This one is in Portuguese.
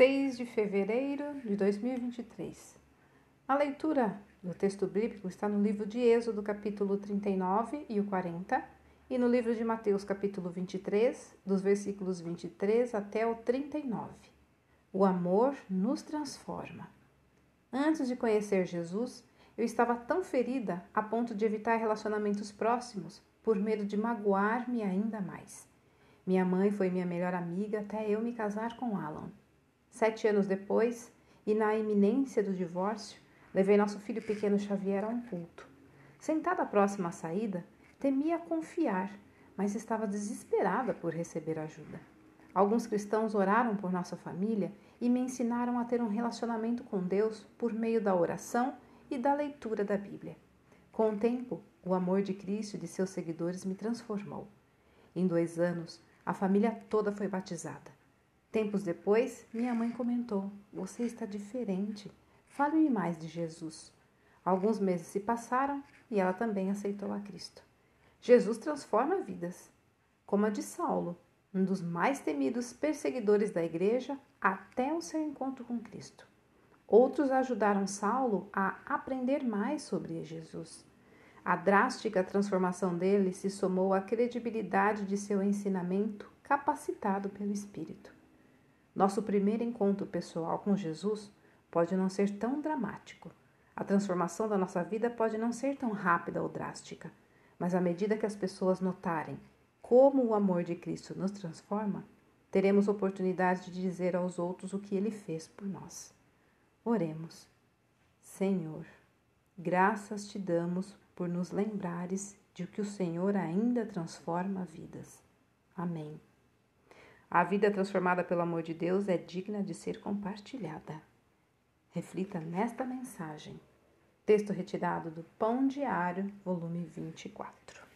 6 de fevereiro de 2023. A leitura do texto bíblico está no livro de Êxodo, capítulo 39 e o 40, e no livro de Mateus, capítulo 23, dos versículos 23 até o 39. O amor nos transforma. Antes de conhecer Jesus, eu estava tão ferida a ponto de evitar relacionamentos próximos por medo de magoar-me ainda mais. Minha mãe foi minha melhor amiga até eu me casar com Alan. Sete anos depois, e na iminência do divórcio, levei nosso filho pequeno Xavier a um culto. Sentada próxima à saída, temia confiar, mas estava desesperada por receber ajuda. Alguns cristãos oraram por nossa família e me ensinaram a ter um relacionamento com Deus por meio da oração e da leitura da Bíblia. Com o tempo, o amor de Cristo e de seus seguidores me transformou. Em dois anos, a família toda foi batizada. Tempos depois, minha mãe comentou: Você está diferente. Fale-me mais de Jesus. Alguns meses se passaram e ela também aceitou a Cristo. Jesus transforma vidas, como a de Saulo, um dos mais temidos perseguidores da igreja, até o seu encontro com Cristo. Outros ajudaram Saulo a aprender mais sobre Jesus. A drástica transformação dele se somou à credibilidade de seu ensinamento capacitado pelo Espírito. Nosso primeiro encontro pessoal com Jesus pode não ser tão dramático. A transformação da nossa vida pode não ser tão rápida ou drástica, mas à medida que as pessoas notarem como o amor de Cristo nos transforma, teremos oportunidade de dizer aos outros o que ele fez por nós. Oremos. Senhor, graças te damos por nos lembrares de que o Senhor ainda transforma vidas. Amém. A vida transformada pelo amor de Deus é digna de ser compartilhada. Reflita nesta mensagem. Texto retirado do Pão Diário, volume 24.